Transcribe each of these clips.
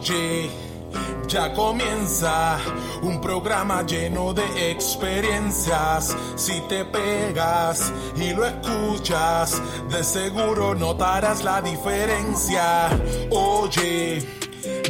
Oye, ya comienza un programa lleno de experiencias. Si te pegas y lo escuchas, de seguro notarás la diferencia. Oye,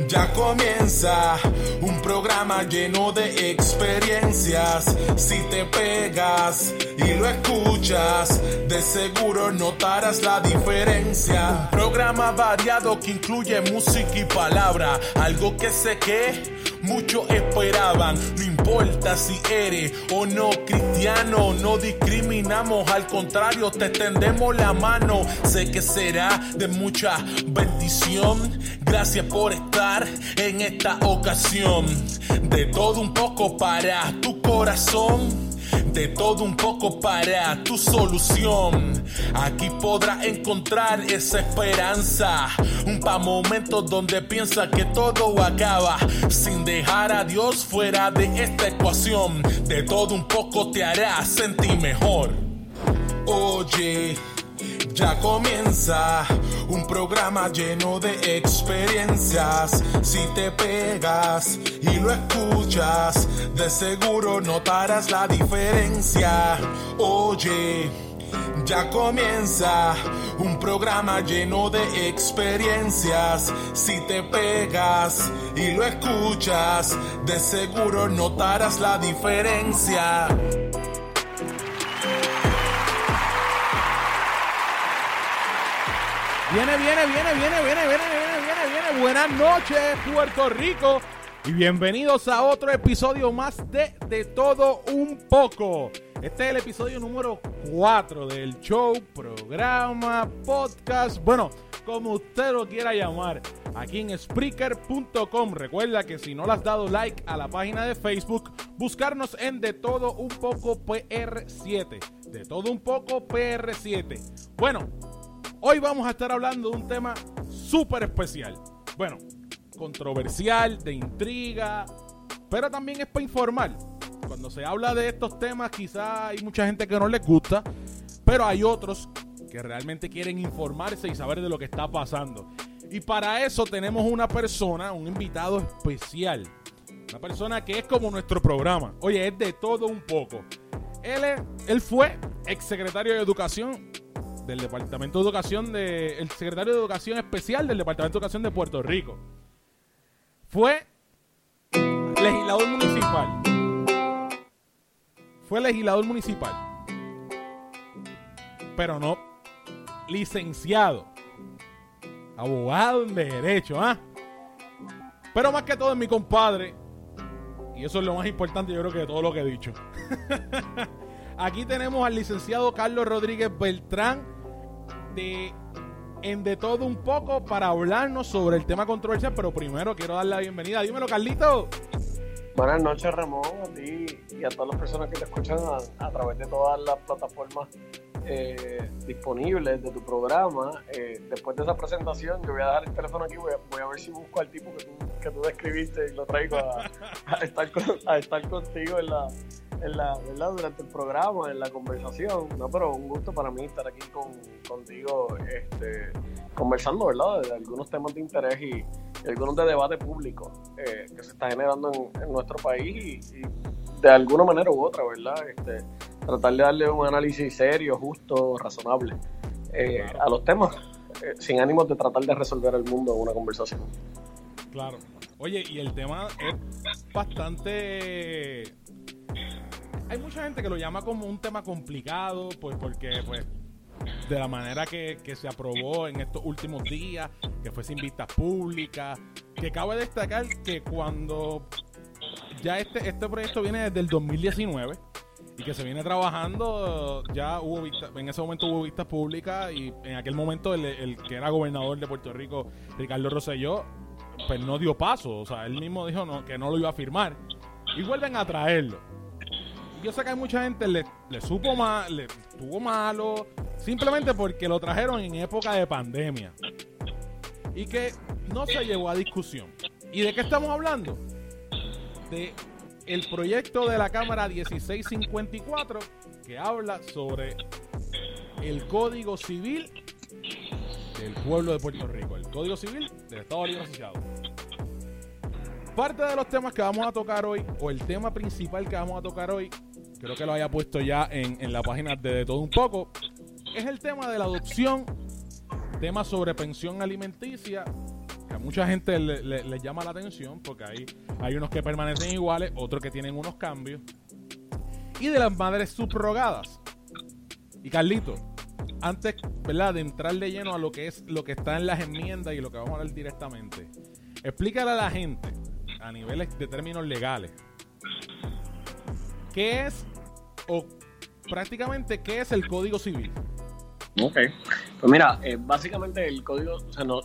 ya comienza un programa lleno de experiencias. Si te pegas y lo escuchas, de seguro notarás la diferencia. Programa variado que incluye música y palabra, algo que sé que muchos esperaban. Si eres o no cristiano, no discriminamos, al contrario, te extendemos la mano. Sé que será de mucha bendición. Gracias por estar en esta ocasión. De todo un poco para tu corazón. De todo un poco para tu solución. Aquí podrás encontrar esa esperanza. Un pa' momentos donde piensa que todo acaba. Sin dejar a Dios fuera de esta ecuación. De todo un poco te hará sentir mejor. Oye. Ya comienza un programa lleno de experiencias. Si te pegas y lo escuchas, de seguro notarás la diferencia. Oye, ya comienza un programa lleno de experiencias. Si te pegas y lo escuchas, de seguro notarás la diferencia. Viene, viene, viene, viene, viene, viene, viene, viene, viene. Buenas noches, Puerto Rico. Y bienvenidos a otro episodio más de De Todo Un Poco. Este es el episodio número 4 del show, programa, podcast, bueno, como usted lo quiera llamar, aquí en Spreaker.com. Recuerda que si no le has dado like a la página de Facebook, buscarnos en De Todo Un Poco PR7. De Todo Un Poco PR7. Bueno, Hoy vamos a estar hablando de un tema súper especial. Bueno, controversial, de intriga, pero también es para informar. Cuando se habla de estos temas, quizá hay mucha gente que no les gusta, pero hay otros que realmente quieren informarse y saber de lo que está pasando. Y para eso tenemos una persona, un invitado especial. Una persona que es como nuestro programa. Oye, es de todo un poco. Él, es- él fue exsecretario de Educación del Departamento de Educación de el secretario de Educación especial del Departamento de Educación de Puerto Rico. Fue legislador municipal. Fue legislador municipal. Pero no licenciado. Abogado en derecho, ¿ah? Pero más que todo es mi compadre. Y eso es lo más importante, yo creo que de todo lo que he dicho. Aquí tenemos al licenciado Carlos Rodríguez Beltrán de en de todo un poco para hablarnos sobre el tema controversial, pero primero quiero dar la bienvenida. Dímelo, Carlito. Buenas noches, Ramón, a ti y a todas las personas que te escuchan a, a través de todas las plataformas eh, disponibles de tu programa. Eh, después de esa presentación, yo voy a dejar el teléfono aquí, voy a, voy a ver si busco al tipo que tú, que tú describiste y lo traigo a, a estar, con- a estar contigo en la, en la, ¿verdad? durante el programa, en la conversación. No, pero un gusto para mí estar aquí con, contigo este, conversando, ¿verdad? De algunos temas de interés y, y algunos de debate público eh, que se está generando en, en nuestro país y, y de alguna manera u otra, ¿verdad? Este, tratar de darle un análisis serio, justo, razonable eh, Claro. a los temas, eh, sin ánimos de tratar de resolver el mundo en una conversación. Claro. Oye, y el tema es bastante. Hay mucha gente que lo llama como un tema complicado, pues porque, pues, de la manera que, que se aprobó en estos últimos días, que fue sin vistas públicas, que cabe destacar que cuando ya este, este proyecto viene desde el 2019 y que se viene trabajando, ya hubo vista- en ese momento hubo vistas públicas y en aquel momento el, el que era gobernador de Puerto Rico, Ricardo Rosselló, pues no dio paso, o sea, él mismo dijo no, que no lo iba a firmar y vuelven a traerlo. Yo sé que hay mucha gente le, le supo mal, le estuvo malo, simplemente porque lo trajeron en época de pandemia y que no se llevó a discusión. ¿Y de qué estamos hablando? De el proyecto de la Cámara 1654 que habla sobre el Código Civil del pueblo de Puerto Rico, el Código Civil del Estado Libre Asociado. parte de los temas que vamos a tocar hoy, o el tema principal que vamos a tocar hoy, creo que lo haya puesto ya en, la página de, Todo Un Poco, es el tema de la adopción, tema sobre pensión alimenticia, que a mucha gente le, llama la atención, porque hay, hay unos que permanecen iguales, otros que tienen unos cambios, y de las madres subrogadas. Y Carlito, antes ¿verdad? de entrar de lleno a lo que es lo que está en las enmiendas y lo que vamos a hablar directamente, explícale a la gente a niveles de términos legales qué es o prácticamente qué es el Código Civil. Ok, pues mira, eh, básicamente el código, o sea, no,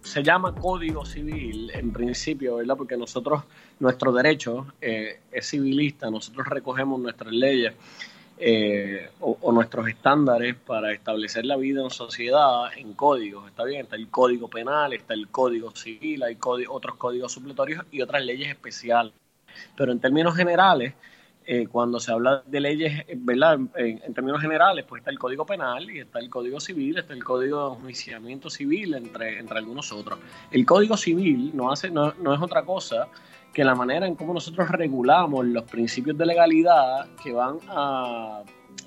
se llama Código Civil en principio, ¿verdad? Porque nosotros, nuestro derecho eh, es civilista, nosotros recogemos nuestras leyes eh, o, nuestros estándares para establecer la vida en sociedad en códigos. Está bien, está el código penal, está el código civil, hay otros códigos supletorios y otras leyes especiales. Pero en términos generales, eh, cuando se habla de leyes, ¿verdad? En, términos generales, pues está el Código Penal y está el Código Civil, está el Código de Enjuiciamiento Civil, entre, entre algunos otros. El Código Civil no, hace, no, no es otra cosa que la manera en cómo nosotros regulamos los principios de legalidad que van a,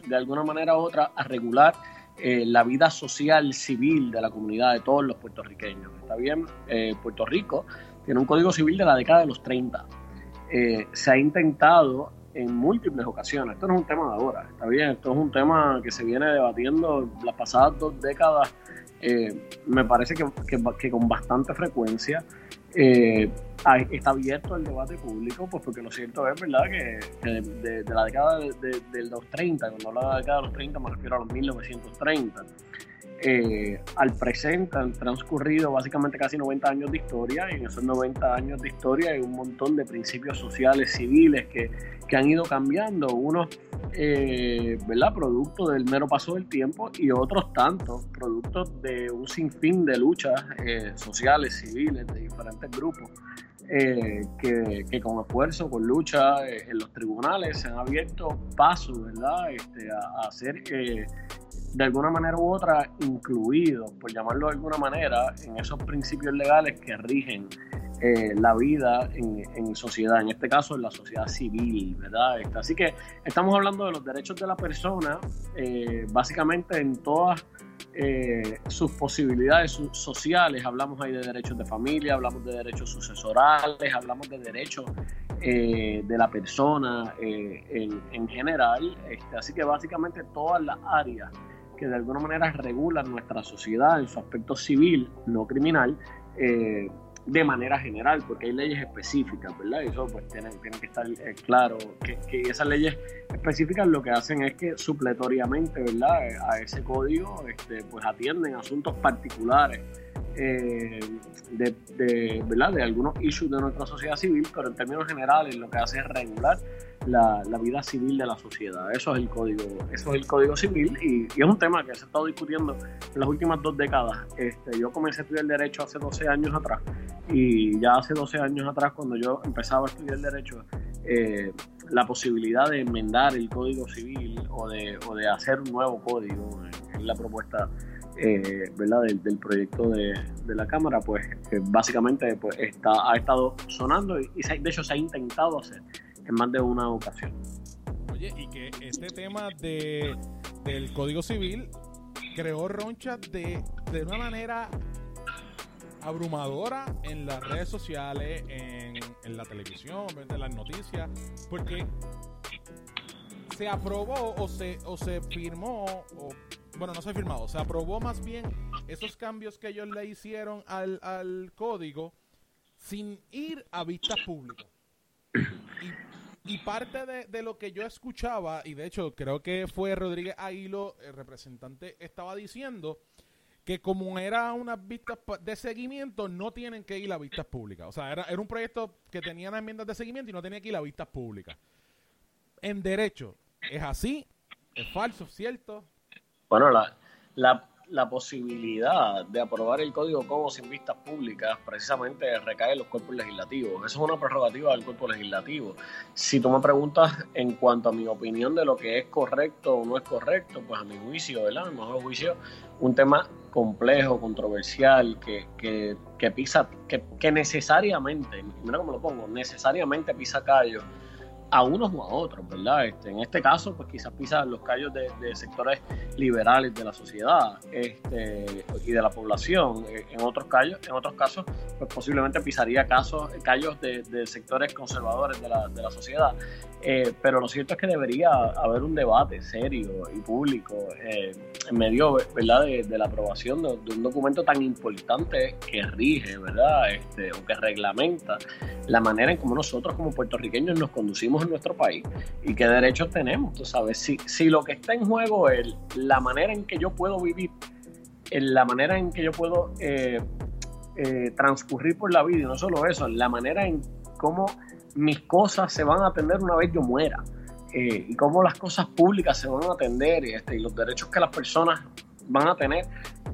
de alguna manera u otra, a regular eh, la vida social civil de la comunidad de todos los puertorriqueños. ¿Está bien? Eh, Puerto Rico tiene un código civil de la década de los 30. Eh, se ha intentado en múltiples ocasiones, esto no es un tema de ahora, está bien, esto es un tema que se viene debatiendo las pasadas dos décadas, me parece que, que con bastante frecuencia eh, está abierto el debate público, pues porque lo cierto es, ¿verdad?, que, de, la década de, los 30, cuando hablo de la década de los 30 me refiero a los 1930, eh, al presente han transcurrido básicamente casi 90 años de historia y en esos 90 años de historia hay un montón de principios sociales, civiles que, que han ido cambiando, unos eh, ¿verdad? producto del mero paso del tiempo y otros tantos productos de un sinfín de luchas eh, sociales, civiles, de diferentes grupos. Eh, que, que, con esfuerzo, con lucha en los tribunales se han abierto pasos, ¿verdad? Este, a, a hacer de alguna manera u otra incluidos, por llamarlo de alguna manera, en esos principios legales que rigen eh, la vida en, sociedad, en este caso en la sociedad civil, ¿verdad? Este, así que estamos hablando de los derechos de la persona, eh, básicamente en todas eh, sus posibilidades sociales, hablamos ahí de derechos de familia, hablamos de derechos sucesorales, hablamos de derechos de la persona en, en, general, este, así que básicamente todas las áreas que de alguna manera regulan nuestra sociedad en su aspecto civil, no criminal, eh, de manera general, porque hay leyes específicas, ¿verdad? Y eso pues tiene, que estar eh, claro, que, esas leyes específicas lo que hacen es que supletoriamente, ¿verdad? A ese código, este, pues atienden asuntos particulares eh, ¿verdad? de algunos issues de nuestra sociedad civil, pero en términos generales lo que hace es regular la, vida civil de la sociedad. Eso es el código, eso es el código civil y, es un tema que se ha estado discutiendo en las últimas dos décadas. Este, yo comencé a estudiar derecho hace 12 años atrás y ya hace 12 años atrás cuando yo empezaba a estudiar derecho, eh, la posibilidad de enmendar el código civil o de, hacer un nuevo código en la propuesta eh. Del, proyecto de, la Cámara, pues básicamente pues, ha estado sonando y, de hecho se ha intentado hacer en más de una ocasión. Oye, y que este tema de, del Código Civil creó roncha de, de una manera abrumadora en las redes sociales, en, en la televisión, en las noticias, porque se aprobó o se, o se firmó, o, bueno, no se firmado, se aprobó más bien esos cambios que ellos le hicieron al, al código sin ir a vistas públicas. Y, parte de, lo que yo escuchaba, y de hecho creo que fue Rodríguez Aguilo, el representante, estaba diciendo que como era unas vistas de seguimiento, no tienen que ir a vistas públicas. O sea, era, era un proyecto que tenía las enmiendas de seguimiento y no tenía que ir a vistas públicas. En derecho, ¿es así? ¿Es falso? ¿Cierto? Bueno, la, la posibilidad de aprobar el Código como sin vistas públicas precisamente recae en los cuerpos legislativos. Eso es una prerrogativa del cuerpo legislativo. Si tú me preguntas en cuanto a mi opinión de lo que es correcto o no es correcto, pues a mi juicio, ¿verdad? A mi mejor juicio, un tema complejo, controversial, que, que, que pisa, que, que necesariamente, mira cómo lo pongo, necesariamente pisa callo a unos o a otros, ¿verdad? Este, en este caso, pues quizás pisa los callos de, sectores liberales de la sociedad este, y de la población. Eh, en otros callos, en otros casos, pues posiblemente pisaría casos, callos de, sectores conservadores de la, de la sociedad. Eh, pero lo cierto es que debería haber un debate serio y público eh, en medio ¿verdad? De, la aprobación de, un documento tan importante que rige ¿verdad? Este, o que reglamenta la manera en cómo nosotros como puertorriqueños nos conducimos en nuestro país y qué derechos tenemos. Tú sabes, si, si lo que está en juego es la manera en que yo puedo vivir, en la manera en que yo puedo eh, transcurrir por la vida y no solo eso, la manera en cómo mis cosas se van a atender una vez yo muera. Eh, y cómo las cosas públicas se van a atender este, y los derechos que las personas van a tener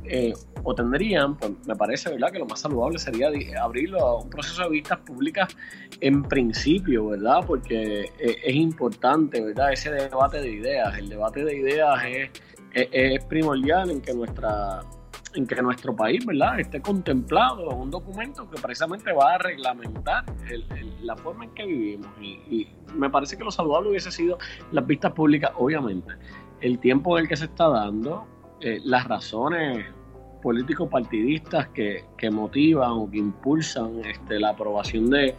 eh, o tendrían, pues me parece ¿verdad? que lo más saludable sería abrirlo a un proceso de vistas públicas en principio, ¿verdad? Porque eh, es importante, ¿verdad? Ese debate de ideas. El debate de ideas es, primordial en que nuestra en que nuestro país, ¿verdad?, esté contemplado en un documento que precisamente va a reglamentar la forma en que vivimos. Y, me parece que lo saludable hubiese sido las vistas públicas, obviamente, el tiempo en el que se está dando, eh, las razones políticos partidistas que, que, motivan o que impulsan este, la aprobación de,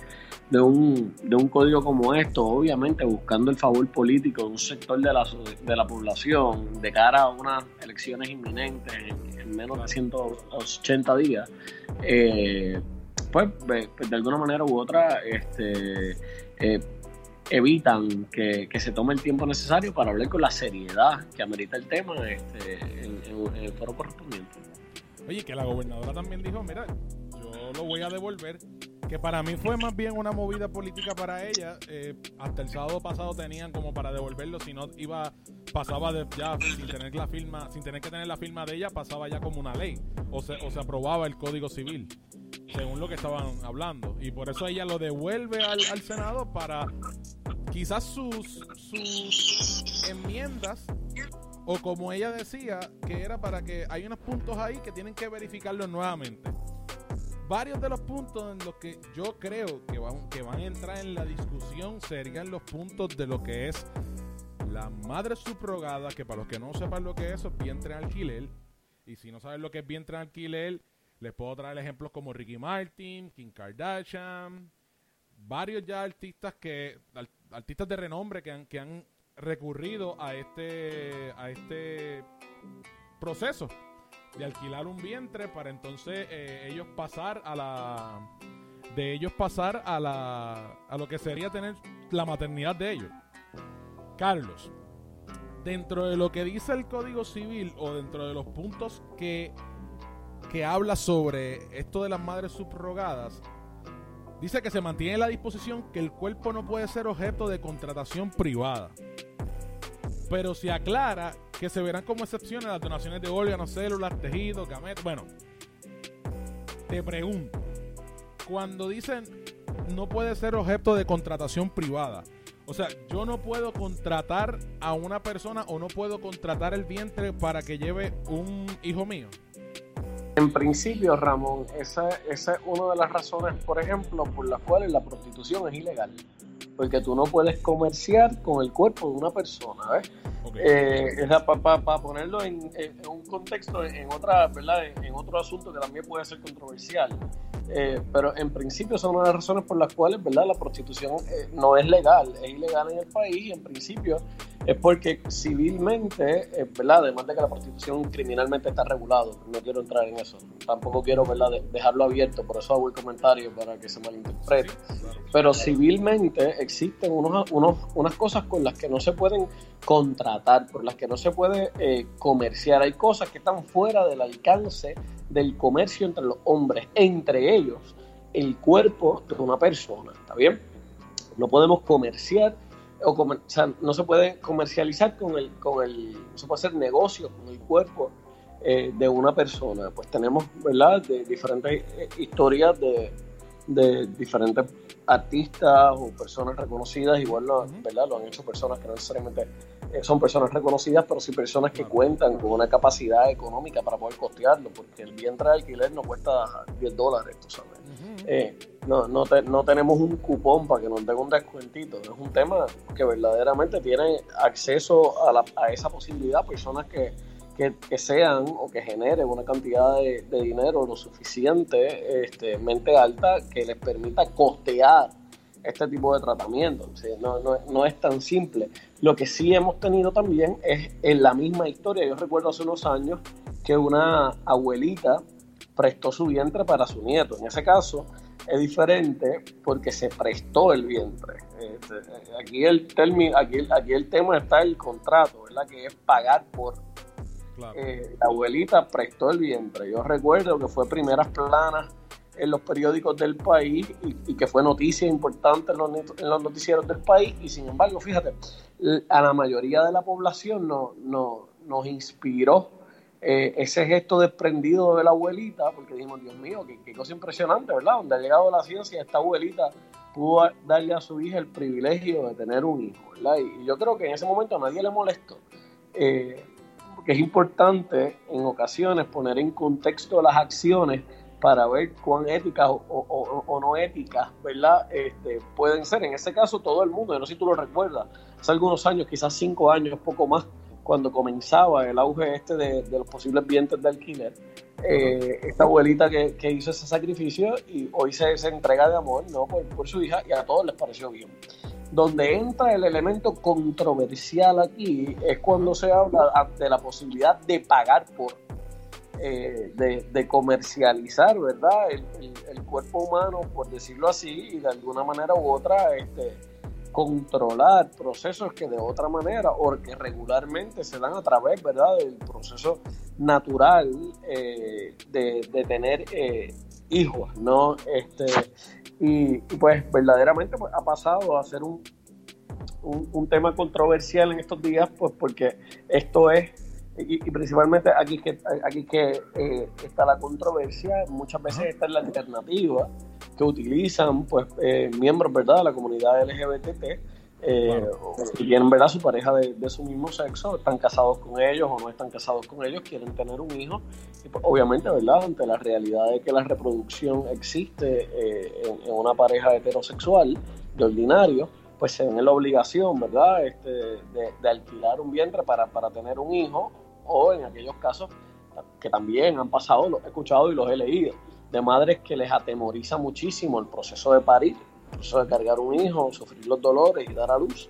de, un, de un código como esto, obviamente buscando el favor político de un sector de la, de la población de cara a unas elecciones inminentes en, menos de 180 días, eh, pues, pues, de alguna manera u otra este, eh, evitan que, se tome el tiempo necesario para hablar con la seriedad que amerita el tema este, en, en el foro correspondiente. Oye, que la gobernadora también dijo, mira, yo lo voy a devolver. Que para mí fue más bien una movida política para ella. Eh, hasta el sábado pasado tenían como para devolverlo, si no iba, pasaba de, ya sin tener la firma, sin tener que tener la firma de ella, pasaba ya como una ley. O se, o se aprobaba el código civil, según lo que estaban hablando. Y por eso ella lo devuelve al, al Senado para quizás sus, sus enmiendas o como ella decía, que era para que hay unos puntos ahí que tienen que verificarlos nuevamente. Varios de los puntos en los que yo creo que van, que van a entrar en la discusión serían los puntos de lo que es la madre subrogada, que para los que no sepan lo que es, es vientre alquiler. Y si no saben lo que es vientre alquiler, les puedo traer ejemplos como Ricky Martin, Kim Kardashian, varios ya artistas que artistas de renombre que han, que han recurrido a este, a este proceso de alquilar un vientre para entonces eh, ellos pasar a la de ellos pasar a la a lo que sería tener la maternidad de ellos. Carlos, dentro de lo que dice el Código Civil o dentro de los puntos que que habla sobre esto de las madres subrogadas, dice que se mantiene la disposición que el cuerpo no puede ser objeto de contratación privada pero se aclara que se verán como excepciones las donaciones de órganos, células, tejidos, gametos. Bueno, te pregunto, cuando dicen no puede ser objeto de contratación privada, o sea, yo no puedo contratar a una persona o no puedo contratar el vientre para que lleve un hijo mío. En principio, Ramón, esa, esa es una de las razones, por ejemplo, por las cuales la prostitución es ilegal porque tú no puedes comerciar con el cuerpo de una persona, ¿ves? Eh, para ponerlo en, un contexto, en otra, ¿verdad? En, otro asunto que también puede ser controversial. Eh, pero en principio son una de las razones por las cuales, ¿verdad? La prostitución eh, no es legal, es ilegal en el país y en principio es porque civilmente, eh, ¿verdad? Además de que la prostitución criminalmente está regulado, no quiero entrar en eso, tampoco quiero, ¿verdad? dejarlo abierto, por eso hago el comentario para que se malinterprete. Pero civilmente existen unos, unos, unas cosas con las que no se pueden contratar, por las que no se puede eh, comerciar. Hay cosas que están fuera del alcance del comercio entre los hombres, entre ellos el cuerpo de una persona, ¿está bien? No podemos comerciar o, sea, no se puede comercializar con el, con el, no se puede hacer negocio con el cuerpo eh, de una persona. Pues tenemos, ¿verdad?, de diferentes eh, historias de, de diferentes artistas o personas reconocidas, igual lo, ¿verdad? lo han hecho personas que no necesariamente eh, son personas reconocidas, pero sí personas que cuentan con una capacidad económica para poder costearlo, porque el vientre de alquiler no cuesta 10 dólares, tú sabes. Eh, no, no, no tenemos un cupón para que nos den un descuentito, es un tema que verdaderamente tiene acceso a, esa posibilidad personas que que, sean o que generen una cantidad de, dinero lo suficiente, este, mente alta, que les permita costear este tipo de tratamiento. no, no, no, es tan simple. Lo que sí hemos tenido también es en la misma historia. Yo recuerdo hace unos años que una abuelita prestó su vientre para su nieto. En ese caso es diferente porque se prestó el vientre. Este, aquí, el aquí, aquí el tema está el contrato, ¿verdad? que es pagar por eh, la abuelita prestó el vientre. Yo recuerdo que fue primeras planas en los periódicos del país y, que fue noticia importante en los, noticieros del país y sin embargo, fíjate, a la mayoría de la población no, no, nos inspiró eh, ese gesto desprendido de la abuelita, porque dijimos, Dios mío, qué, cosa impresionante, ¿verdad? Donde ha llegado la ciencia, esta abuelita pudo darle a su hija el privilegio de tener un hijo, ¿verdad? Y, yo creo que en ese momento a nadie le molestó. Eh, que es importante en ocasiones poner en contexto las acciones para ver cuán éticas o, no éticas, ¿verdad? Este, pueden ser. En ese caso, todo el mundo, yo no sé si tú lo recuerdas, hace algunos años, quizás cinco años, poco más, cuando comenzaba el auge este de, los posibles vientres de alquiler, eh, esta abuelita que, hizo ese sacrificio y hoy se, se entrega de amor ¿no? por, por su hija y a todos les pareció bien. Donde entra el elemento controversial aquí es cuando se habla de la posibilidad de pagar por, eh, de, comercializar, ¿verdad? El, cuerpo humano, por decirlo así, y de alguna manera u otra, este, controlar procesos que de otra manera o que regularmente se dan a través, ¿verdad?, del proceso natural eh, de, tener eh, hijos, ¿no? Este, y, pues verdaderamente pues, ha pasado a ser un, un, tema controversial en estos días, pues porque esto es, y, principalmente aquí que, aquí que eh, está la controversia, muchas veces esta es la alternativa que utilizan pues eh, miembros ¿verdad? de la comunidad LGBT eh, si tienen ¿verdad? su pareja de, su mismo sexo, están casados con ellos o no están casados con ellos, quieren tener un hijo. Y pues, obviamente, ¿verdad? ante la realidad de que la reproducción existe eh, en, una pareja heterosexual de ordinario, pues se ven en la obligación ¿verdad? Este, de, alquilar un vientre para, para tener un hijo o en aquellos casos que también han pasado, los he escuchado y los he leído, de madres que les atemoriza muchísimo el proceso de parir proceso de cargar un hijo, sufrir los dolores y dar a luz.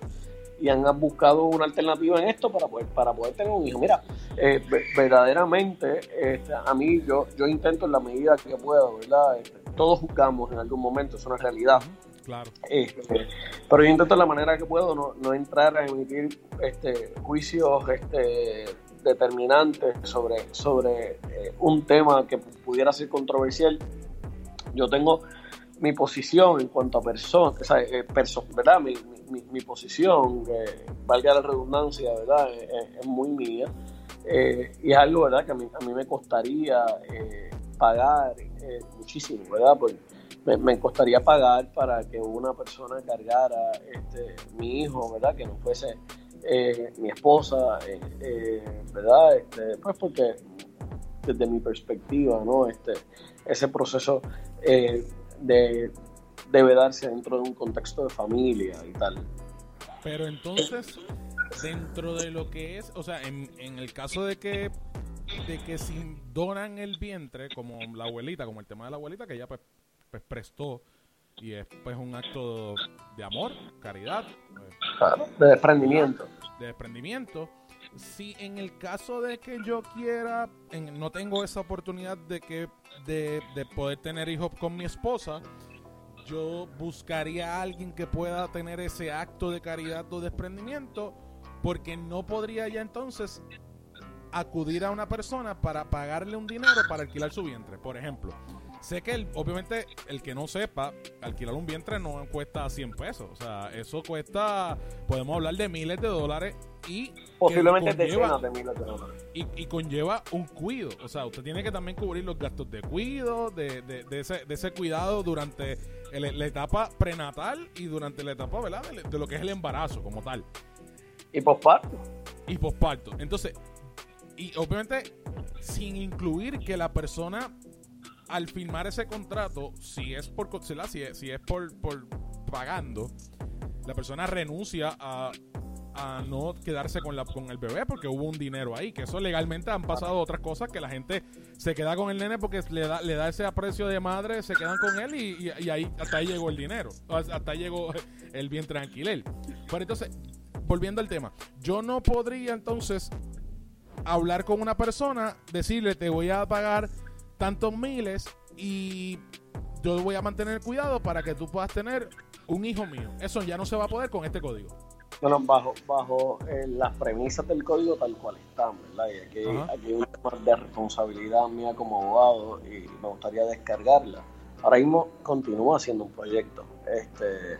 Y han buscado una alternativa en esto para poder, para poder tener un hijo. Mira, eh, verdaderamente, este, a mí yo, yo intento en la medida que puedo, ¿verdad? Este, todos juzgamos en algún momento, es una realidad. Claro. Este, pero yo intento de la manera que puedo no, no entrar a emitir este, juicios este, determinantes sobre, sobre eh, un tema que pudiera ser controversial. Yo tengo mi posición en cuanto a personas, eh, ¿verdad? Mi, mi, posición, valga la redundancia, ¿verdad? Es, muy mía. Eh, y es algo, ¿verdad? Que a mí, a mí me costaría eh, pagar muchísimo, ¿verdad? Porque me, costaría pagar para que una persona cargara este, mi hijo, ¿verdad? Que no fuese mi esposa, ¿verdad? Este, pues porque desde mi perspectiva, ¿no? Este, ese proceso de, debe darse dentro de un contexto de familia y tal. Pero entonces, dentro de lo que es, o sea, en, el caso de que de que si donan el vientre, como la abuelita, como el tema de la abuelita, que ella pues, pues prestó y es pues un acto de amor, caridad, de desprendimiento. De desprendimiento. Si en el caso de que yo quiera, no tengo esa oportunidad de que de, poder tener hijos con mi esposa, yo buscaría a alguien que pueda tener ese acto de caridad o desprendimiento, porque no podría ya entonces acudir a una persona para pagarle un dinero para alquilar su vientre. Por ejemplo, sé que el, obviamente el que no sepa, alquilar un vientre no cuesta 100 pesos. O sea, eso cuesta, podemos hablar de miles de dólares y... Posiblemente decenas de miles de dólares. Y, conlleva un cuido. O sea, usted tiene que también cubrir los gastos de cuido, de, de, ese, de ese cuidado durante la etapa prenatal y durante la etapa, ¿verdad? De, lo que es el embarazo como tal. Y posparto. Y posparto. Entonces, y obviamente sin incluir que la persona al firmar ese contrato, si es por si es, si es por, por pagando, la persona renuncia a, a no quedarse con, la, con el bebé porque hubo un dinero ahí. Que eso legalmente han pasado otras cosas que la gente se queda con el nene porque le da, le da ese aprecio de madre, se quedan con él y, y, ahí hasta ahí llegó el dinero. Hasta ahí llegó el bien tranquilo. Pero entonces, volviendo al tema, yo no podría entonces hablar con una persona, decirle te voy a pagar tantos miles y yo voy a mantener cuidado para que tú puedas tener un hijo mío. Eso ya no se va a poder con este código. Bueno, bajo, bajo eh, las premisas del código tal cual están, ¿verdad? Y aquí, aquí hay un tema de responsabilidad mía como abogado y me gustaría descargarla. Ahora mismo continúo haciendo un proyecto. Este,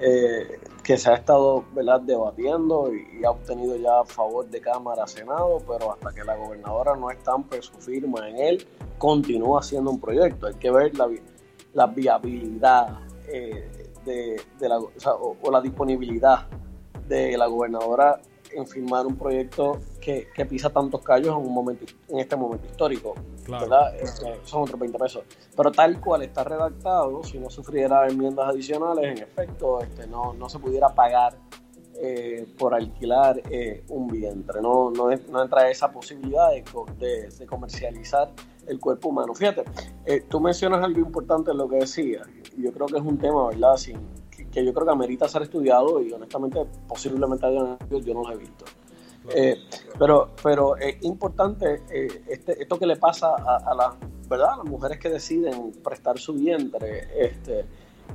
eh, que se ha estado ¿verdad? debatiendo y, ha obtenido ya favor de Cámara, Senado, pero hasta que la gobernadora no estampe su firma en él, continúa siendo un proyecto. Hay que ver la, la viabilidad eh, de, la, o, la disponibilidad de la gobernadora en firmar un proyecto que, pisa tantos callos en un momento en este momento histórico. ¿verdad? Este, son otros 20 pesos. Pero tal cual está redactado, si no sufriera enmiendas adicionales, en efecto, este, no, no se pudiera pagar eh, por alquilar eh, un vientre. No, no, no, entra esa posibilidad de, de, comercializar el cuerpo humano. Fíjate, eh, tú mencionas algo importante en lo que decías. Yo creo que es un tema, ¿verdad? Sin, que yo creo que amerita ser estudiado y honestamente posiblemente yo no lo he visto. Eh, pero pero es importante eh, este, esto que le pasa a, las verdad las mujeres que deciden prestar su vientre este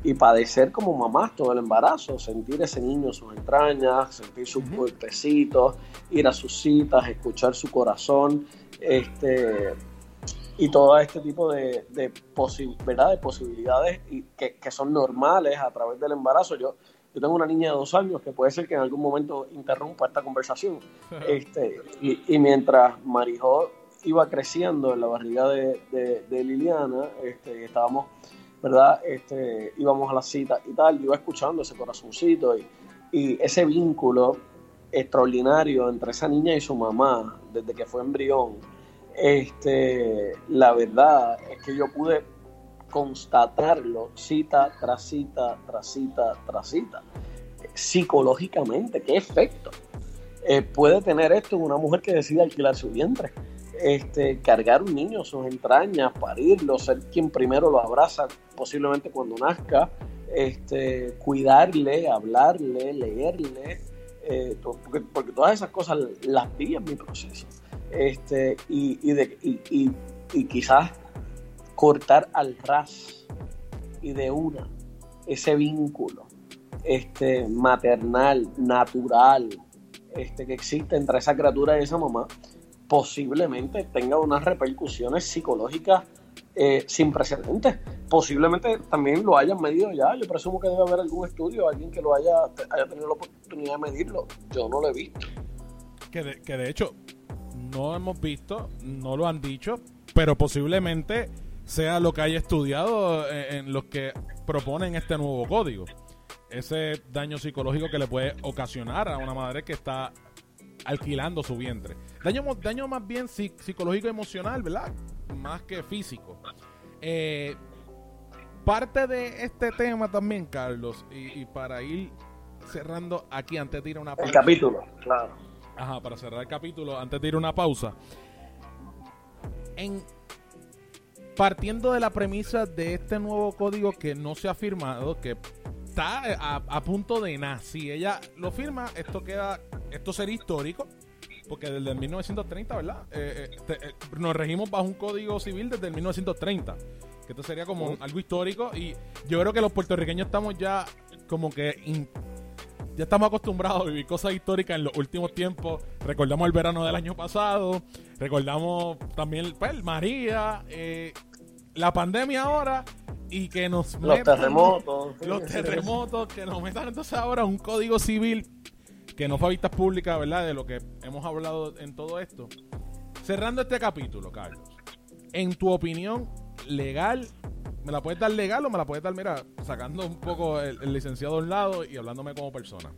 y padecer como mamás todo el embarazo sentir ese niño en sus entrañas sentir sus golpecitos ir a sus citas escuchar su corazón este y todo este tipo de, de, ¿verdad? de posibilidades y que, que, son normales a través del embarazo. Yo, yo tengo una niña de dos años que puede ser que en algún momento interrumpa esta conversación. este, y, mientras Marijó iba creciendo en la barriga de, de, Liliana, este, estábamos, ¿verdad? Este, íbamos a la cita y tal, yo iba escuchando ese corazoncito y, y ese vínculo extraordinario entre esa niña y su mamá desde que fue embrión este, la verdad es que yo pude constatarlo cita tras cita, tras cita, tras cita. Psicológicamente, ¿qué efecto eh, puede tener esto en una mujer que decide alquilar su vientre? Este, cargar un niño, sus entrañas, parirlo, ser quien primero lo abraza, posiblemente cuando nazca, este, cuidarle, hablarle, leerle, eh, porque, todas esas cosas las vi en mi proceso. Este, y, y, de, y, y, quizás cortar al ras y de una ese vínculo este, maternal, natural, este, que existe entre esa criatura y esa mamá, posiblemente tenga unas repercusiones psicológicas eh, sin precedentes. Posiblemente también lo hayan medido ya. Yo presumo que debe haber algún estudio, alguien que lo haya, haya tenido la oportunidad de medirlo. Yo no lo he visto. Que que de hecho, no hemos visto, no lo han dicho, pero posiblemente sea lo que haya estudiado en, los que proponen este nuevo código. Ese daño psicológico que le puede ocasionar a una madre que está alquilando su vientre. Daño, daño más bien psicológico emocional, ¿verdad? Más que físico. Eh, parte de este tema también, Carlos, y, para ir cerrando aquí antes de ir a una... El capítulo, claro Ajá, para cerrar el capítulo, antes de ir a una pausa. En, partiendo de la premisa de este nuevo código que no se ha firmado, que está a, punto de nada. Si ella lo firma, esto queda, esto sería histórico, porque desde el 1930, ¿verdad? Eh, eh, eh, nos regimos bajo un código civil desde el 1930, que esto sería como algo histórico y yo creo que los puertorriqueños estamos ya como que ya estamos acostumbrados a vivir cosas históricas en los últimos tiempos. Recordamos el verano del año pasado, recordamos también pues, María, eh, la pandemia ahora y que nos los terremotos. Los terremotos, que nos metan entonces ahora un código civil que no fue a vistas públicas, ¿verdad? De lo que hemos hablado en todo esto. Cerrando este capítulo, Carlos, en tu opinión, legal, ¿me la puedes dar legal o me la puedes dar, mira, sacando un poco el, licenciado a un lado y hablándome como persona?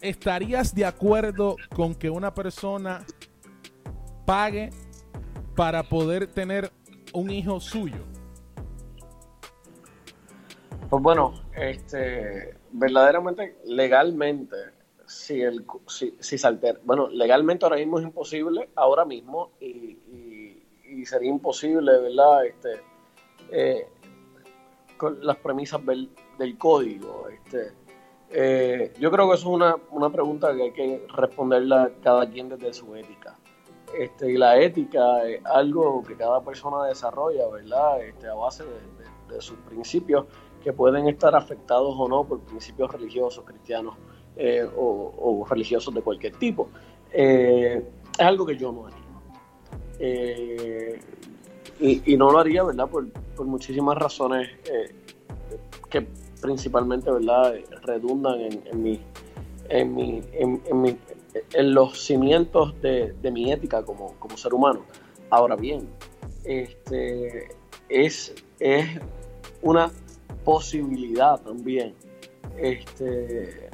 ¿Estarías de acuerdo con que una persona pague para poder tener un hijo suyo? Pues bueno, este, verdaderamente, legalmente, si, el, si, si se bueno, legalmente ahora mismo es imposible, ahora mismo, y, sería imposible, ¿verdad? Este, eh, con las premisas del, código. Este, eh, yo creo que eso es una, una pregunta que hay que responderla cada quien desde su ética. Este, y la ética es algo que cada persona desarrolla, ¿verdad? Este, a base de, sus principios que pueden estar afectados o no por principios religiosos, cristianos eh, o, religiosos de cualquier tipo. Eh, es algo que yo no haría. Eh, y, no lo haría, ¿verdad? Por, muchísimas razones que principalmente, ¿verdad? Redundan en mi, en mi, en mi en los cimientos de, mi ética como, ser humano. Ahora bien, este, es, una posibilidad también. Este,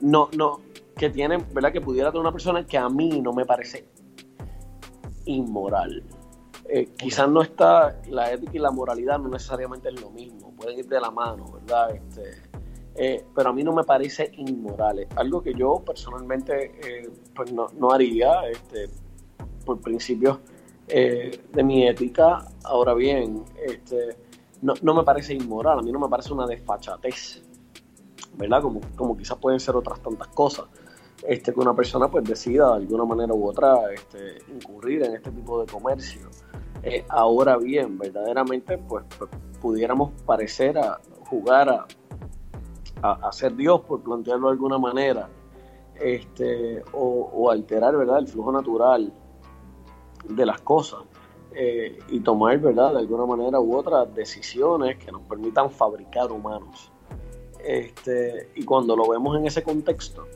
no, no, que tiene, ¿verdad? Que pudiera tener una persona que a mí no me parece inmoral. Eh, quizás no está, la ética y la moralidad no necesariamente es lo mismo, pueden ir de la mano, ¿verdad? Este, eh, pero a mí no me parece inmoral. algo que yo personalmente eh, pues no, haría este, por principios eh, de mi ética. Ahora bien, este, no, me parece inmoral, a mí no me parece una desfachatez, ¿verdad? Como, como quizás pueden ser otras tantas cosas. Este, que una persona pues decida de alguna manera u otra este, incurrir en este tipo de comercio. ahora bien, verdaderamente pues, pues pudiéramos parecer a jugar a, a, ser Dios, por plantearlo de alguna manera, este, o, alterar ¿verdad? el flujo natural de las cosas eh, y tomar ¿verdad? de alguna manera u otra decisiones que nos permitan fabricar humanos. Este, y cuando lo vemos en ese contexto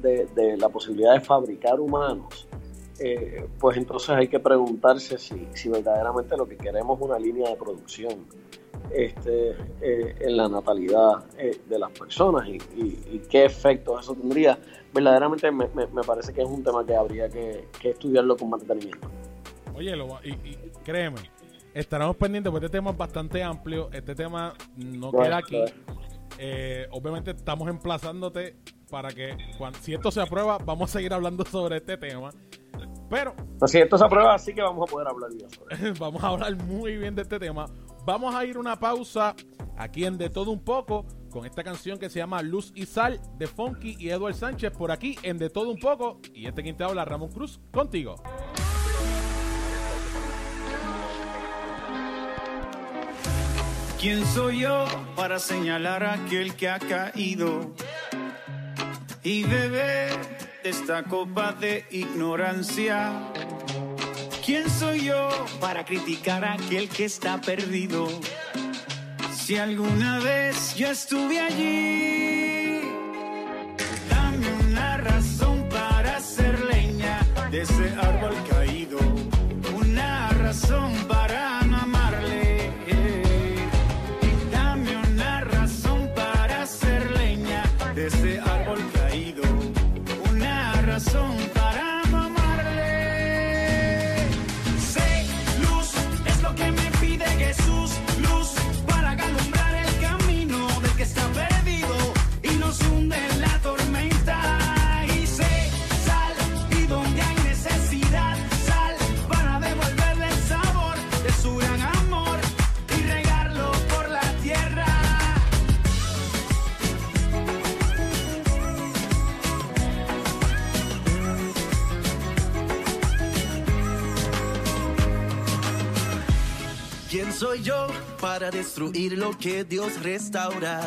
de, la posibilidad de fabricar humanos, eh, pues entonces hay que preguntarse si, si verdaderamente lo que queremos es una línea de producción este, eh, en la natalidad eh, de las personas y, qué efectos eso tendría. Verdaderamente me, parece que es un tema que habría que, estudiarlo con más detenimiento. Oye, y, créeme, estaremos pendientes porque este tema es bastante amplio, este tema no queda aquí. Eh, obviamente estamos emplazándote para que si esto se aprueba, vamos a seguir hablando sobre este tema. Pero. si esto se aprueba, sí que vamos a poder hablar bien sobre Vamos a hablar muy bien de este tema. Vamos a ir una pausa aquí en De Todo Un Poco con esta canción que se llama Luz y Sal de Funky y Edward Sánchez por aquí en De Todo Un Poco. Y este quien te habla, Ramón Cruz, contigo. ¿Quién soy yo para señalar a aquel que ha caído y esta copa de ignorancia? ¿Quién soy yo para criticar a aquel que está perdido? Si alguna vez yo estuve allí, dame una razón para hacer leña de ese árbol caído, soy yo para destruir lo que Dios restaura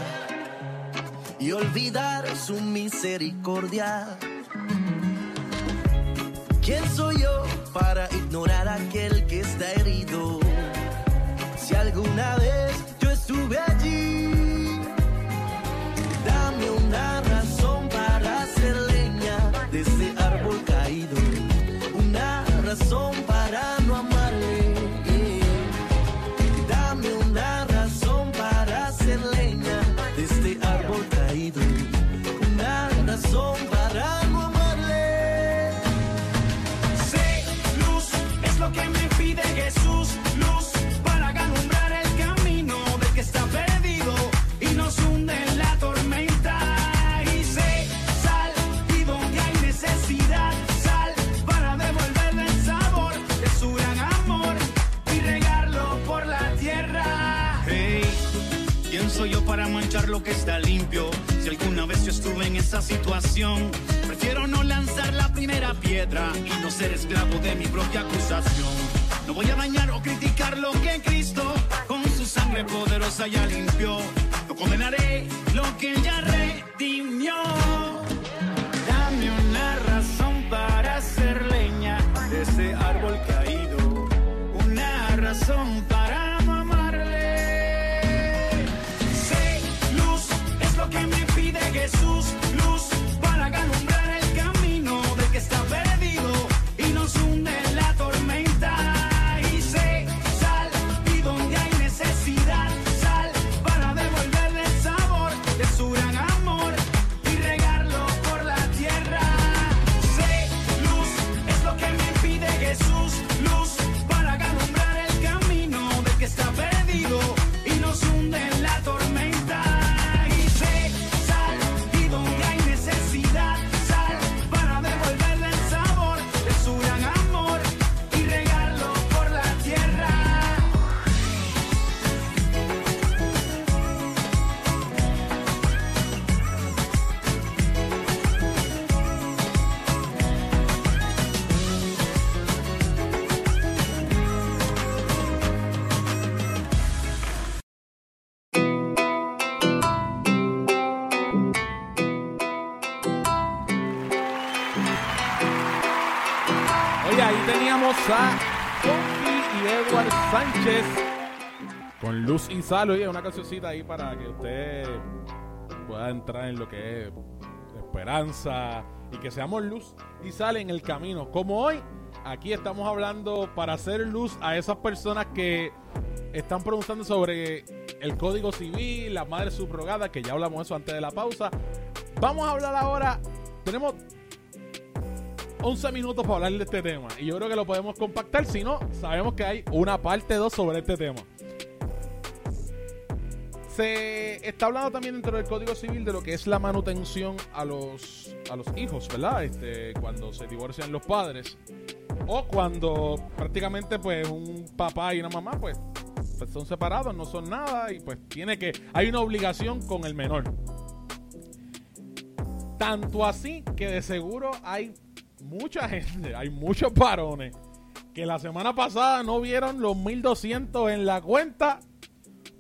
y olvidar su misericordia? ¿Quién soy yo para ignorar a aquel que está herido? Sal. Oye, una cancioncita ahí para que usted pueda entrar en lo que es esperanza y que seamos luz y sal en el camino. Como hoy, aquí estamos hablando para hacer luz a esas personas que están preguntando sobre el Código Civil, la madre subrogada, que ya hablamos eso antes de la pausa. Vamos a hablar ahora. Tenemos 11 minutos para hablar de este tema. Y yo creo que lo podemos compactar. Si no, sabemos que hay una parte 2 sobre este tema. Se está hablando también dentro del Código Civil de lo que es la manutención a los, a los hijos, ¿verdad? Este, cuando se divorcian los padres. O cuando prácticamente pues un papá y una mamá pues, pues son separados, no son nada y pues tiene que... Hay una obligación con el menor. Tanto así que de seguro hay mucha gente, hay muchos varones que la semana pasada no vieron los 1200 en la cuenta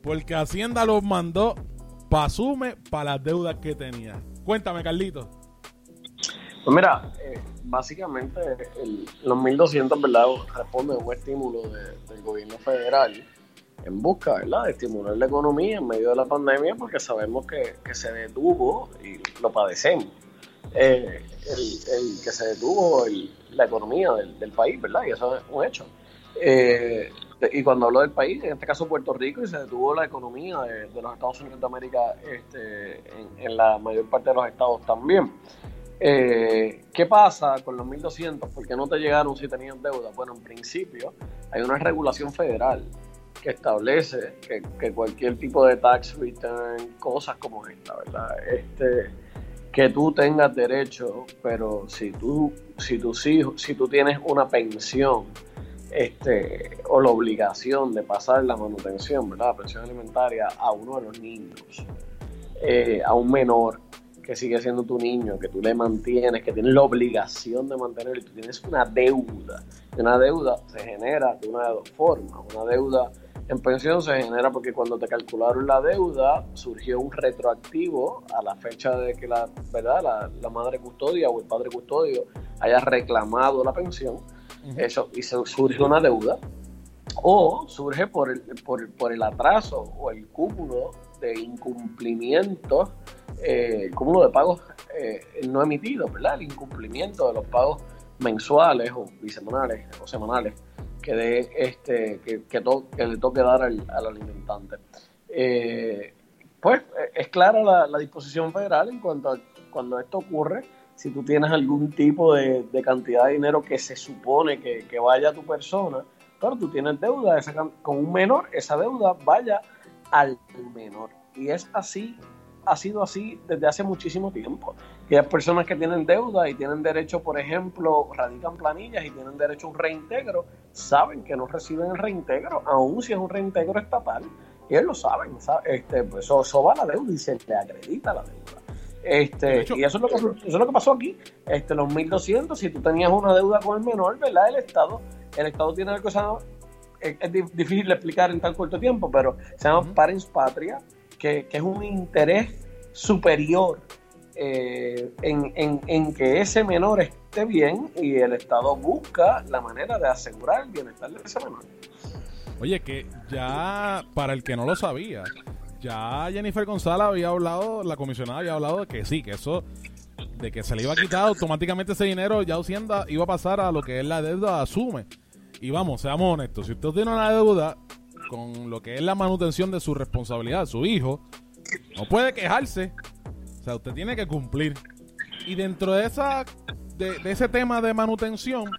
porque Hacienda los mandó pa' sume para las deudas que tenía. Cuéntame, Carlito. Pues mira, eh, básicamente el- los 1.200, ¿verdad? Responden a un estímulo de- del gobierno federal en busca, ¿verdad? De estimular la economía en medio de la pandemia porque sabemos que, que se detuvo y lo padecemos. Eh, el, el que se detuvo el- la economía del, del país, ¿verdad? Y eso es un hecho. Eh, y cuando hablo del país, en este caso Puerto Rico, y se detuvo la economía de, los Estados Unidos de América este, en, la mayor parte de los estados también. Eh, ¿Qué pasa con los 1.200? ¿Por qué no te llegaron si tenían deuda? Bueno, en principio hay una regulación federal que establece que, que cualquier tipo de tax return, cosas como esta, ¿verdad? Este, que tú tengas derecho, pero si tú, si tus hijos, si tú tienes una pensión, este, o la obligación de pasar la manutención, ¿verdad? La pensión alimentaria a uno de los niños, eh, a un menor que sigue siendo tu niño, que tú le mantienes, que tienes la obligación de mantener, y tú tienes una deuda. Y una deuda se genera de una de dos formas. Una deuda en pensión se genera porque cuando te calcularon la deuda surgió un retroactivo a la fecha de que la, ¿verdad? la, madre custodia o el padre custodio haya reclamado la pensión. Eso, y se surge una deuda. O surge por el, por, por el atraso o el cúmulo de incumplimientos, eh, cúmulo de pagos eh, no emitidos, ¿verdad? El incumplimiento de los pagos mensuales o bisemanales o semanales que, de, este, que, que, le toque dar al, alimentante. Eh, pues es clara la, disposición federal en cuanto a cuando esto ocurre, si tú tienes algún tipo de, cantidad de dinero que se supone que, vaya a tu persona, pero tú tienes deuda con un menor, esa deuda vaya al menor. Y es así ha sido así desde hace muchísimo tiempo. Y hay personas que tienen deuda y tienen derecho, por ejemplo, radican planillas y tienen derecho a un reintegro, saben que no reciben el reintegro, aun si es un reintegro estatal, y ellos lo saben, Este, pues eso, va a la deuda y se le acredita la deuda. Este, y eso es, lo que, eso es lo que pasó aquí. Este, los 1.200, si tú tenías una deuda con el menor, ¿verdad? El Estado, el Estado tiene algo que es, es difícil de explicar en tan corto tiempo, pero se llama parens patria, que, es un interés superior eh, en, que ese menor esté bien y el Estado busca la manera de asegurar el bienestar de ese menor. Oye, que ya, para el que no lo sabía, ya Jennifer González había hablado, la comisionada había hablado de que sí, que eso, de que se le iba a quitar automáticamente ese dinero, ya Hacienda iba a pasar a lo que es la deuda asume. Y vamos, seamos honestos, si usted tiene una deuda con lo que es la manutención de su responsabilidad, su hijo, no puede quejarse. O sea, usted tiene que cumplir. Y dentro de esa de, ese tema de manutención,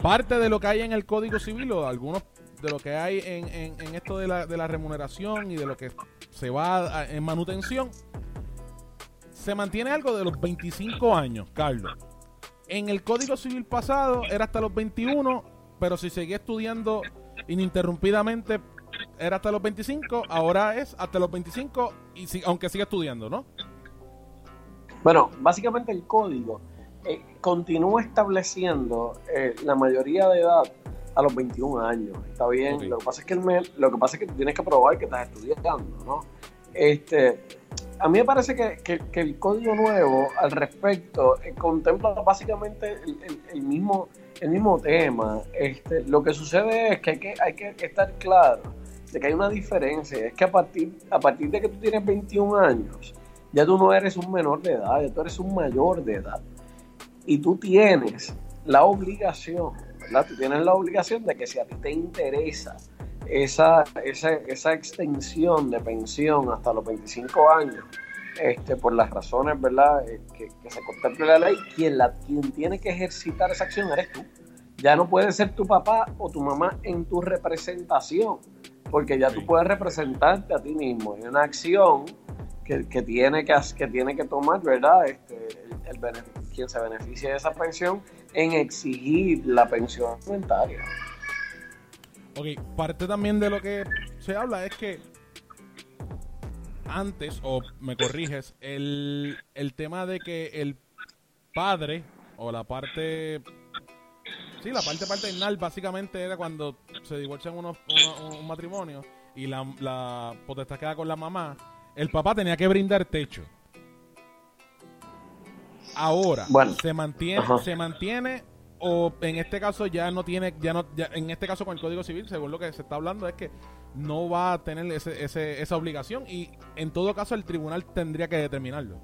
parte de lo que hay en el Código Civil o algunos de lo que hay en, en, esto de la, de la, remuneración y de lo que se va en manutención, se mantiene algo de los 25 años, Carlos. En el Código Civil pasado era hasta los 21, pero si seguía estudiando ininterrumpidamente era hasta los 25, ahora es hasta los 25, y si, aunque siga estudiando, ¿no? Bueno, básicamente el código eh, continúa estableciendo eh, la mayoría de edad a los 21 años. Está bien, lo que pasa es que el lo que pasa es que tú tienes que probar que estás estudiando, ¿no? Este, a mí me parece que, el código nuevo al respecto eh, contempla básicamente el, mismo el mismo tema. Este, lo que sucede es que hay que, hay que estar claro de que hay una diferencia. Es que a partir, a partir de que tú tienes 21 años, ya tú no eres un menor de edad, ya tú eres un mayor de edad. Y tú tienes la obligación, ¿verdad? Tú tienes la obligación de que si a ti te interesa esa, esa, esa extensión de pensión hasta los 25 años, este, por las razones ¿verdad? Eh, que, se contemple la ley, quien, la, quien tiene que ejercitar esa acción eres tú. Ya no puede ser tu papá o tu mamá en tu representación porque ya tú puedes representarte a ti mismo. en una acción que, tiene, que, que tiene que tomar, ¿verdad? Este, el, quien se beneficia de esa pensión en exigir la pensión alimentaria. Ok, parte también de lo que se habla es que antes, o me corriges, el, el tema de que el padre o la parte Sí, la parte paternal básicamente era cuando se divorcian unos, un matrimonio y la, la potestad queda con la mamá. El papá tenía que brindar techo. Ahora, se mantiene, se mantiene o en este caso ya no tiene, ya no, en este caso con el Código Civil, según lo que se está hablando, es que no va a tener ese, ese, esa obligación y en todo caso el tribunal tendría que determinarlo.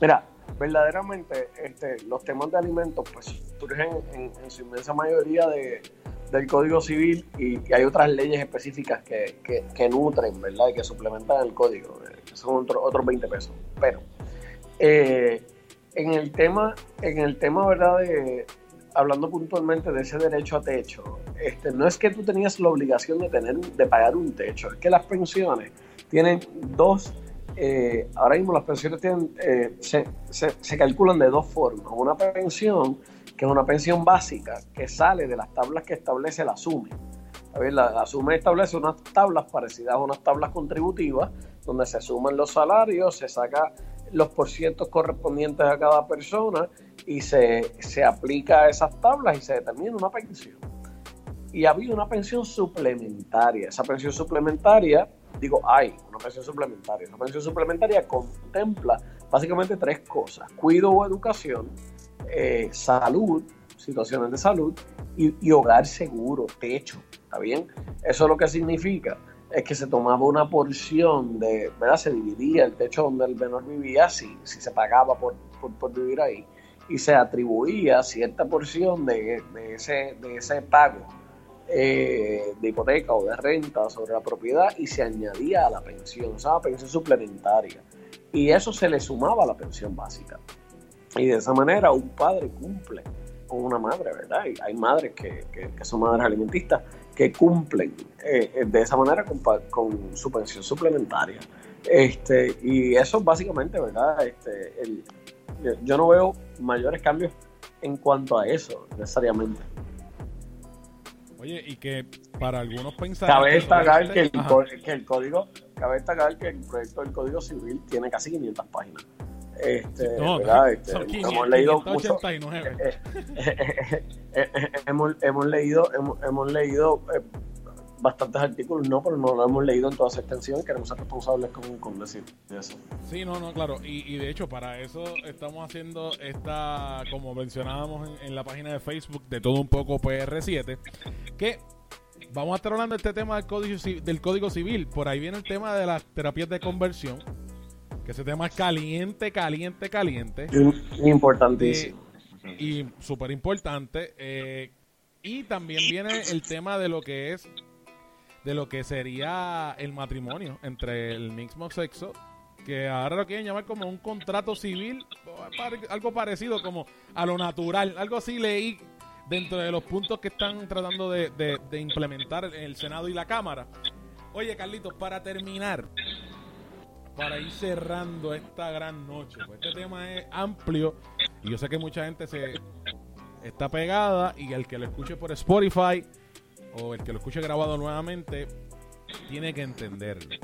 Mira, verdaderamente este, los temas de alimentos pues surgen en, su inmensa mayoría de, del Código Civil y, hay otras leyes específicas que, que, nutren, ¿verdad? Y que suplementan el código, eh, que son otros 20 pesos. Pero eh, en el tema, en el tema, ¿verdad? De, hablando puntualmente de ese derecho a techo, este, no es que tú tenías la obligación de tener, de pagar un techo, es que las pensiones tienen dos eh, ahora mismo las pensiones tienen, eh, se, calculan de dos formas. Una pensión, que es una pensión básica, que sale de las tablas que establece la SUME. La, la SUME establece unas tablas parecidas a unas tablas contributivas, donde se suman los salarios, se saca los porcientos correspondientes a cada persona y se, se aplica a esas tablas y se determina una pensión. y había una pensión suplementaria. Esa pensión suplementaria, digo, hay una pensión suplementaria. Esa pensión suplementaria contempla básicamente tres cosas: cuido o educación, eh, salud, situaciones de salud y, y, hogar seguro, techo. ¿Está bien? Eso lo que significa es que se tomaba una porción de, ¿verdad? Se dividía el techo donde el menor vivía, si, si se pagaba por, por, vivir ahí, y se atribuía cierta porción de, de ese, de ese pago eh, de hipoteca o de renta sobre la propiedad y se añadía a la pensión, o sea, la pensión suplementaria. Y eso se le sumaba a la pensión básica. Y de esa manera un padre cumple con una madre, ¿verdad? Y hay madres que, que, que son madres alimentistas que cumplen eh, de esa manera con, con, su pensión suplementaria. Este, y eso básicamente, ¿verdad? Este, el, yo no veo mayores cambios en cuanto a eso, necesariamente. Oye, y que para algunos pensar Cabe destacar que el, que el, código, cabe destacar que el proyecto del Código Civil tiene casi 500 páginas. Este, no, ¿verdad? Este, son 500, hemos leído 589. Mucho, eh, eh, eh, hemos, hemos leído, hemos, hemos leído bastantes artículos, no, pero no lo hemos leído en toda su extensión y queremos ser responsables con, con decir eso. Sí, no, no, claro. Y, y, de hecho, para eso estamos haciendo esta, como mencionábamos en, en, la página de Facebook de todo un poco PR7, que vamos a estar hablando de este tema del código, del código civil. Por ahí viene el tema de las terapias de conversión, que ese tema es caliente, caliente, caliente. Importantísimo. Y, y súper importante. Eh, y también viene el tema de lo que es de lo que sería el matrimonio entre el mismo sexo, que ahora lo quieren llamar como un contrato civil, algo parecido como a lo natural, algo así leí dentro de los puntos que están tratando de, de, implementar el Senado y la Cámara. Oye, Carlitos, para terminar, para ir cerrando esta gran noche, pues este tema es amplio y yo sé que mucha gente se está pegada y el que lo escuche por Spotify o el que lo escuche grabado nuevamente tiene que entenderlo.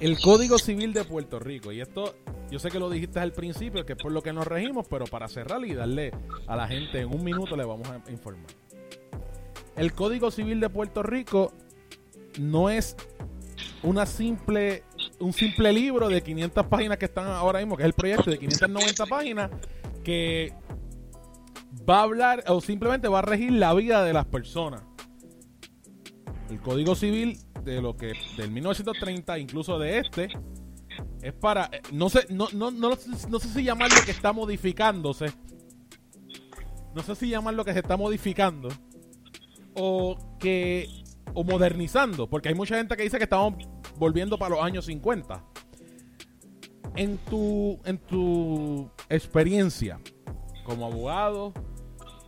El Código Civil de Puerto Rico, y esto yo sé que lo dijiste al principio, que es por lo que nos regimos, pero para cerrar y darle a la gente en un minuto le vamos a informar. El Código Civil de Puerto Rico no es una simple un simple libro de 500 páginas que están ahora mismo, que es el proyecto de 590 páginas que va a hablar o simplemente va a regir la vida de las personas el Código Civil de lo que del 1930, incluso de este, es para eh, no sé no, no, no, no sé si llamarlo que está modificándose. No sé si llamarlo que se está modificando o que o modernizando, porque hay mucha gente que dice que estamos volviendo para los años 50. En tu en tu experiencia como abogado,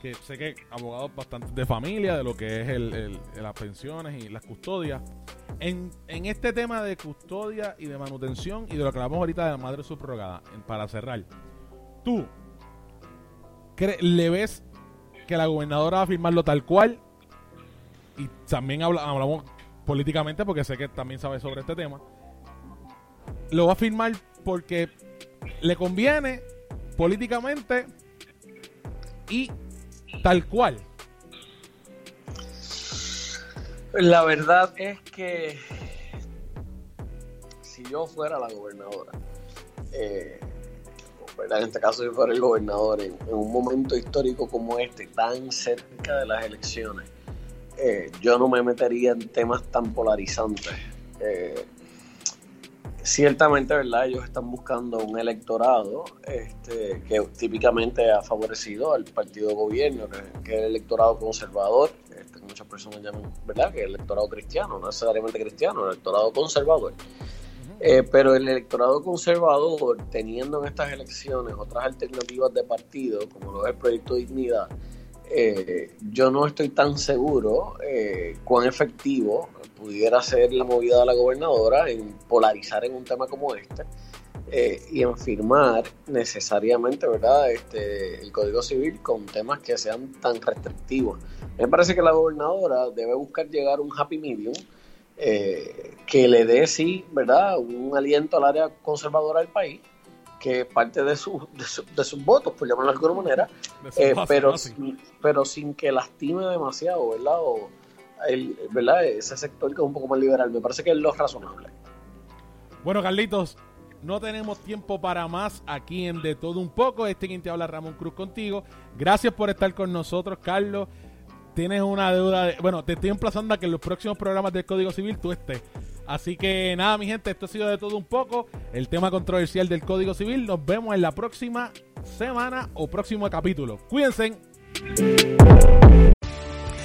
que sé que abogados bastante de familia, de lo que es el, las pensiones y las custodias. En, en, este tema de custodia y de manutención y de lo que hablamos ahorita de la madre subrogada, para cerrar, ¿tú le ves que la gobernadora va a firmarlo tal cual? Y también hablamos políticamente porque sé que también sabe sobre este tema. Lo va a firmar porque le conviene políticamente y tal cual. La verdad es que si yo fuera la gobernadora, eh, en este caso yo fuera el gobernador, en, un momento histórico como este, tan cerca de las elecciones, eh, yo no me metería en temas tan polarizantes. Eh, ciertamente, ¿verdad? Ellos están buscando un electorado este, que típicamente ha favorecido al partido de gobierno, que, es el electorado conservador, este, muchas personas llaman, ¿verdad? Que es el electorado cristiano, no necesariamente cristiano, el electorado conservador. Eh, pero el electorado conservador, teniendo en estas elecciones otras alternativas de partido, como lo es el Proyecto Dignidad, eh, yo no estoy tan seguro eh, cuán efectivo pudiera ser la movida de la gobernadora en polarizar en un tema como este eh, y en firmar necesariamente verdad este el código civil con temas que sean tan restrictivos. Me parece que la gobernadora debe buscar llegar a un happy medium que le dé sí verdad un aliento al área conservadora del país que parte de, su, de, sus votos, por llamarlo de alguna manera, eh, pero, pero sin que lastime demasiado, ¿verdad? O el, ¿verdad? Ese sector que es un poco más liberal. Me parece que es lo razonable. Bueno, Carlitos, no tenemos tiempo para más aquí en De Todo Un Poco. Este quien te habla Ramón Cruz contigo. Gracias por estar con nosotros, Carlos. Tienes una deuda de... Bueno, te estoy emplazando a que en los próximos programas del Código Civil tú estés. Así que nada, mi gente, esto ha sido de todo un poco. El tema controversial del Código Civil. Nos vemos en la próxima semana o próximo capítulo. Cuídense.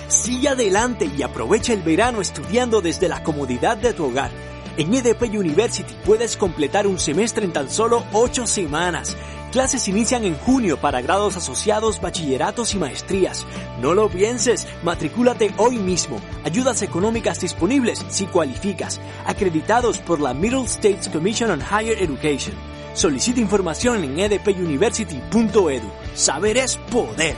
Sigue adelante y aprovecha el verano estudiando desde la comodidad de tu hogar. En EDP University puedes completar un semestre en tan solo 8 semanas. Clases inician en junio para grados asociados, bachilleratos y maestrías. No lo pienses, matricúlate hoy mismo. Ayudas económicas disponibles si cualificas. Acreditados por la Middle States Commission on Higher Education. Solicita información en edpuniversity.edu. Saber es poder.